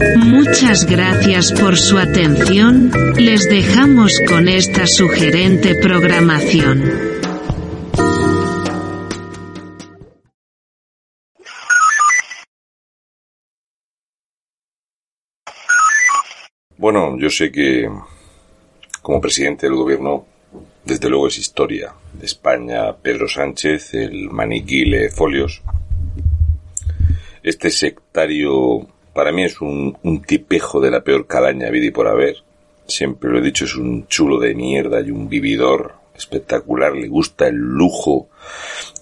Muchas gracias por su atención, les dejamos con esta sugerente programación. Bueno, yo sé que como presidente del gobierno, desde luego es historia de España Pedro Sánchez, el maniquí folios. Este sectario para mí es un, tipejo de la peor calaña vida y por haber. Siempre lo he dicho, es un chulo de mierda y un vividor espectacular. Le gusta el lujo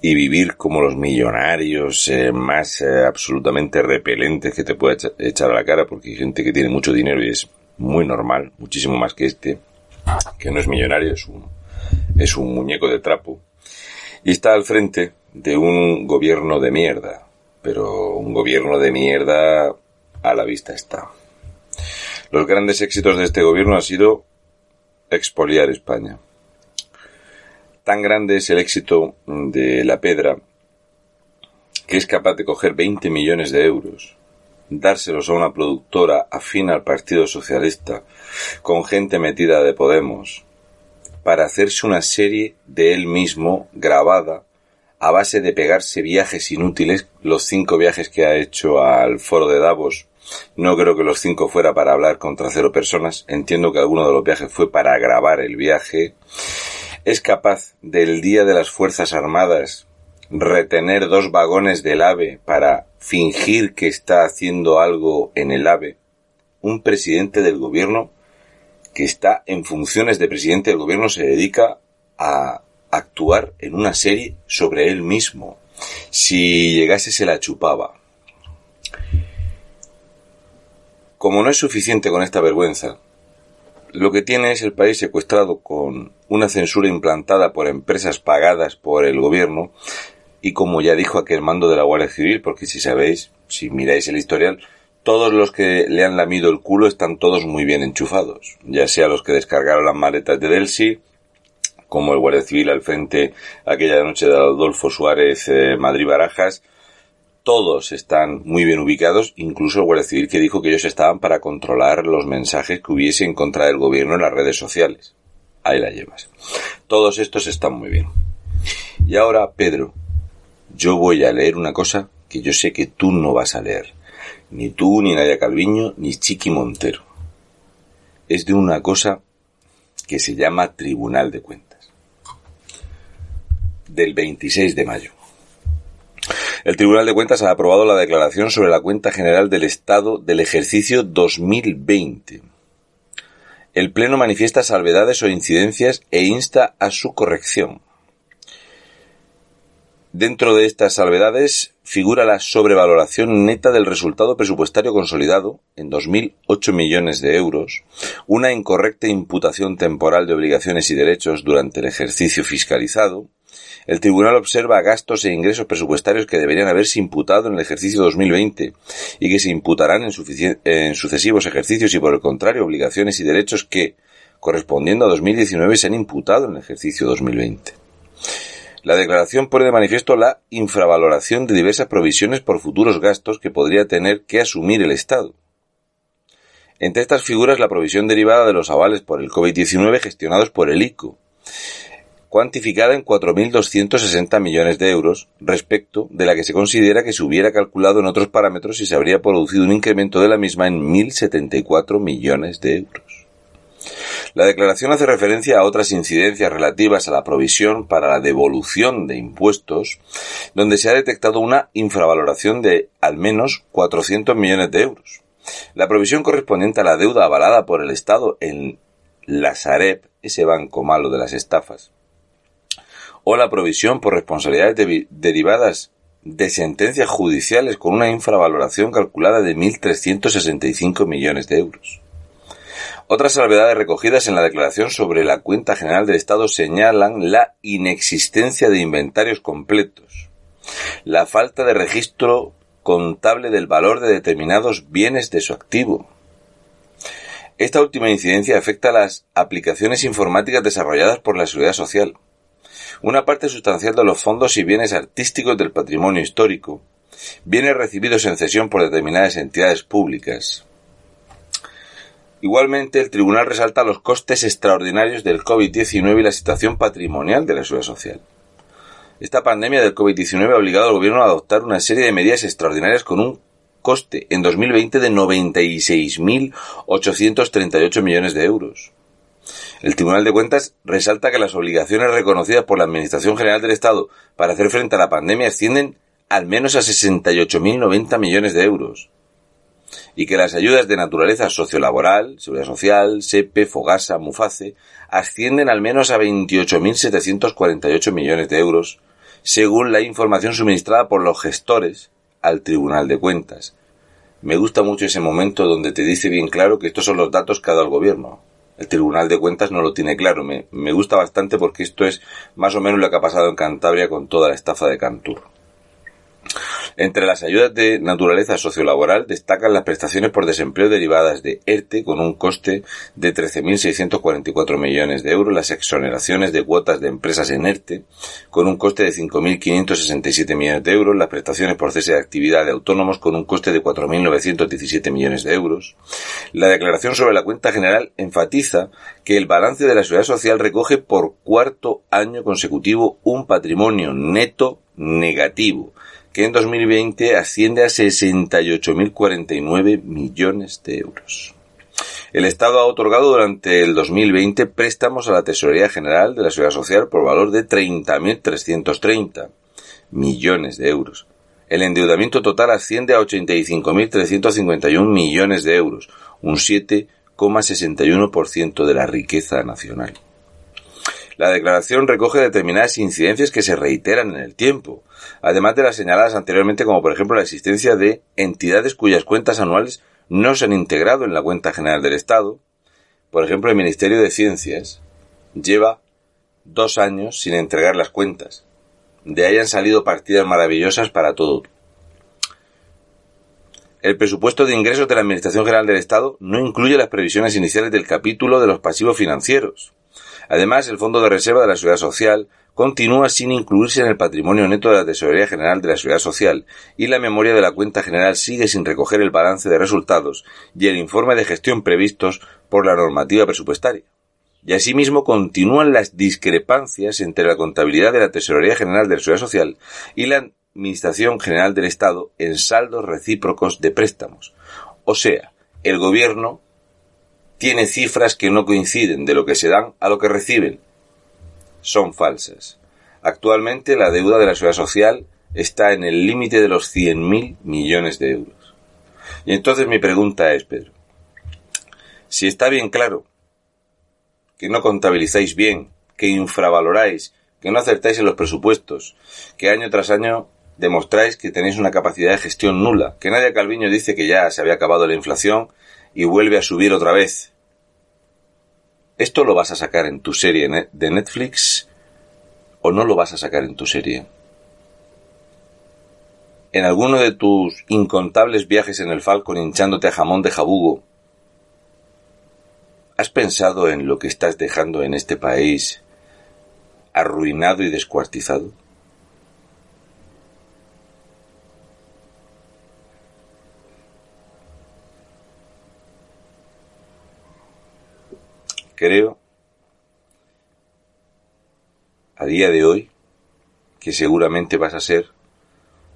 y vivir como los millonarios eh, más eh, absolutamente repelentes que te pueda echar a la cara porque hay gente que tiene mucho dinero y es muy normal, muchísimo más que este, que no es millonario, es un, es un muñeco de trapo. Y está al frente de un gobierno de mierda, pero un gobierno de mierda a la vista está. Los grandes éxitos de este gobierno han sido expoliar España. Tan grande es el éxito de la Pedra que es capaz de coger 20 millones de euros, dárselos a una productora afín al Partido Socialista, con gente metida de Podemos, para hacerse una serie de él mismo grabada a base de pegarse viajes inútiles, los cinco viajes que ha hecho al foro de Davos. No creo que los cinco fuera para hablar contra cero personas. Entiendo que alguno de los viajes fue para grabar el viaje. Es capaz del Día de las Fuerzas Armadas retener dos vagones del AVE para fingir que está haciendo algo en el AVE. Un presidente del gobierno que está en funciones de presidente del gobierno se dedica a actuar en una serie sobre él mismo. Si llegase se la chupaba. Como no es suficiente con esta vergüenza, lo que tiene es el país secuestrado con una censura implantada por empresas pagadas por el gobierno y como ya dijo aquel mando de la Guardia Civil, porque si sabéis, si miráis el historial, todos los que le han lamido el culo están todos muy bien enchufados, ya sea los que descargaron las maletas de Delsi, como el Guardia Civil al frente aquella noche de Adolfo Suárez eh, Madrid Barajas, todos están muy bien ubicados, incluso el Guardia Civil que dijo que ellos estaban para controlar los mensajes que hubiese en contra del gobierno en las redes sociales. Ahí la llevas. Todos estos están muy bien. Y ahora, Pedro, yo voy a leer una cosa que yo sé que tú no vas a leer. Ni tú, ni Nadia Calviño, ni Chiqui Montero. Es de una cosa que se llama Tribunal de Cuentas del 26 de mayo. El Tribunal de Cuentas ha aprobado la declaración sobre la cuenta general del Estado del ejercicio 2020. El Pleno manifiesta salvedades o incidencias e insta a su corrección. Dentro de estas salvedades figura la sobrevaloración neta del resultado presupuestario consolidado en 2.008 millones de euros, una incorrecta imputación temporal de obligaciones y derechos durante el ejercicio fiscalizado, el Tribunal observa gastos e ingresos presupuestarios que deberían haberse imputado en el ejercicio 2020 y que se imputarán en, sucesivos ejercicios y por el contrario obligaciones y derechos que, correspondiendo a 2019, se han imputado en el ejercicio 2020. La declaración pone de manifiesto la infravaloración de diversas provisiones por futuros gastos que podría tener que asumir el Estado. Entre estas figuras la provisión derivada de los avales por el COVID-19 gestionados por el ICO, cuantificada en 4.260 millones de euros, respecto de la que se considera que se hubiera calculado en otros parámetros y se habría producido un incremento de la misma en 1.074 millones de euros. La declaración hace referencia a otras incidencias relativas a la provisión para la devolución de impuestos, donde se ha detectado una infravaloración de al menos 400 millones de euros. la provisión correspondiente a la deuda avalada por el Estado en la Sareb, ese banco malo de las estafas, o la provisión por responsabilidades derivadas de sentencias judiciales con una infravaloración calculada de 1.365 millones de euros. Otras salvedades recogidas en la declaración sobre la cuenta general del Estado señalan la inexistencia de inventarios completos, la falta de registro contable del valor de determinados bienes de su activo. Esta última incidencia afecta a las aplicaciones informáticas desarrolladas por la Seguridad Social, una parte sustancial de los fondos y bienes artísticos del patrimonio histórico, bienes recibidos en cesión por determinadas entidades públicas. Igualmente, el Tribunal resalta los costes extraordinarios del COVID-19 y la situación patrimonial de la seguridad social. Esta pandemia del COVID-19 ha obligado al Gobierno a adoptar una serie de medidas extraordinarias con un coste en 2020 de 96.838 millones de euros. El Tribunal de Cuentas resalta que las obligaciones reconocidas por la Administración General del Estado para hacer frente a la pandemia ascienden al menos a 68.090 millones de euros y que las ayudas de naturaleza sociolaboral, seguridad social, SEPE, FOGASA, MUFACE, ascienden al menos a 28.748 millones de euros, según la información suministrada por los gestores al Tribunal de Cuentas. Me gusta mucho ese momento donde te dice bien claro que estos son los datos que ha dado el gobierno el Tribunal de Cuentas no lo tiene claro. Me, gusta bastante porque esto es más o menos lo que ha pasado en Cantabria con toda la estafa de Cantur. Entre las ayudas de naturaleza sociolaboral destacan las prestaciones por desempleo derivadas de ERTE con un coste de 13.644 millones de euros, las exoneraciones de cuotas de empresas en ERTE con un coste de 5.567 millones de euros, las prestaciones por cese de actividad de autónomos con un coste de 4.917 millones de euros. La declaración sobre la cuenta general enfatiza que el balance de la seguridad social recoge por cuarto año consecutivo un patrimonio neto negativo que en 2020 asciende a 68.049 millones de euros. El Estado ha otorgado durante el 2020 préstamos a la Tesorería General de la Seguridad Social por valor de 30.330 millones de euros. El endeudamiento total asciende a 85.351 millones de euros, un 7,61% de la riqueza nacional. La declaración recoge determinadas incidencias que se reiteran en el tiempo, además de las señaladas anteriormente como por ejemplo la existencia de entidades cuyas cuentas anuales no se han integrado en la cuenta general del Estado. Por ejemplo, el Ministerio de Ciencias lleva dos años sin entregar las cuentas. De ahí han salido partidas maravillosas para todo. El presupuesto de ingresos de la Administración General del Estado no incluye las previsiones iniciales del capítulo de los pasivos financieros. Además, el Fondo de Reserva de la Seguridad Social continúa sin incluirse en el patrimonio neto de la Tesorería General de la Seguridad Social y la memoria de la cuenta general sigue sin recoger el balance de resultados y el informe de gestión previstos por la normativa presupuestaria. Y asimismo continúan las discrepancias entre la contabilidad de la Tesorería General de la Seguridad Social y la Administración General del Estado en saldos recíprocos de préstamos. O sea, el Gobierno tiene cifras que no coinciden de lo que se dan a lo que reciben. Son falsas. Actualmente la deuda de la seguridad social está en el límite de los 100.000 millones de euros. Y entonces mi pregunta es, Pedro, si está bien claro que no contabilizáis bien, que infravaloráis, que no acertáis en los presupuestos, que año tras año demostráis que tenéis una capacidad de gestión nula, que Nadia Calviño dice que ya se había acabado la inflación y vuelve a subir otra vez. ¿Esto lo vas a sacar en tu serie de Netflix o no lo vas a sacar en tu serie? En alguno de tus incontables viajes en el Falcon hinchándote a jamón de jabugo, ¿has pensado en lo que estás dejando en este país arruinado y descuartizado? Creo a día de hoy que seguramente vas a ser,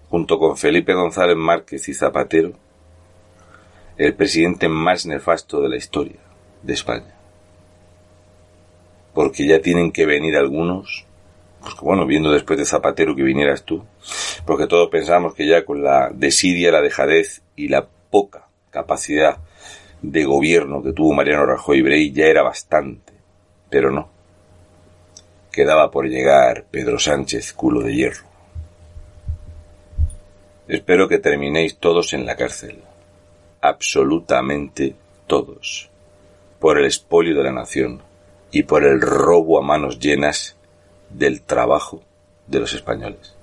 junto con Felipe González Márquez y Zapatero, el presidente más nefasto de la historia de España. Porque ya tienen que venir algunos, porque bueno, viendo después de Zapatero que vinieras tú, porque todos pensamos que ya con la desidia, la dejadez y la poca capacidad de gobierno que tuvo Mariano Rajoy Brey ya era bastante, pero no. Quedaba por llegar Pedro Sánchez culo de hierro. Espero que terminéis todos en la cárcel. Absolutamente todos. Por el expolio de la nación y por el robo a manos llenas del trabajo de los españoles.